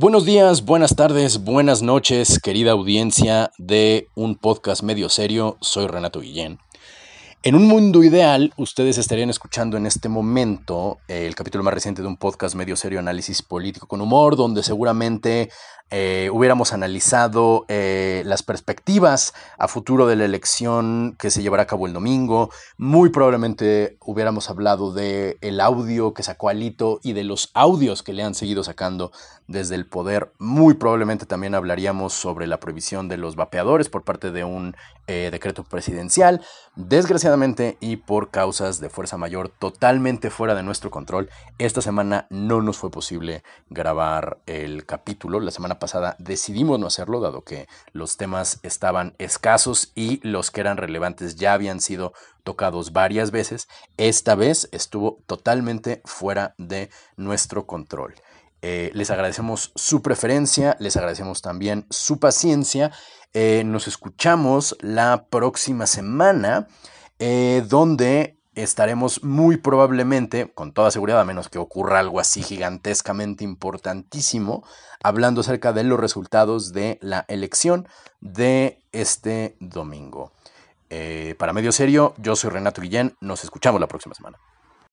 Buenos días, buenas tardes, buenas noches, querida audiencia de un podcast medio serio. Soy Renato Guillén. En un mundo ideal, ustedes estarían escuchando en este momento el capítulo más reciente de un podcast medio serio, análisis político con humor, donde seguramente eh, hubiéramos analizado eh, las perspectivas a futuro de la elección que se llevará a cabo el domingo. Muy probablemente hubiéramos hablado de el audio que sacó Alito y de los audios que le han seguido sacando desde el poder. Muy probablemente también hablaríamos sobre la prohibición de los vapeadores por parte de un eh, decreto presidencial. Desgraciadamente y por causas de fuerza mayor totalmente fuera de nuestro control, esta semana no nos fue posible grabar el capítulo. La semana pasada decidimos no hacerlo, dado que los temas estaban escasos y los que eran relevantes ya habían sido tocados varias veces. Esta vez estuvo totalmente fuera de nuestro control. Eh, les agradecemos su preferencia, les agradecemos también su paciencia. Eh, nos escuchamos la próxima semana, eh, donde estaremos muy probablemente, con toda seguridad, a menos que ocurra algo así gigantescamente importantísimo, hablando acerca de los resultados de la elección de este domingo. Eh, para Medio Serio, yo soy Renato Guillén, nos escuchamos la próxima semana.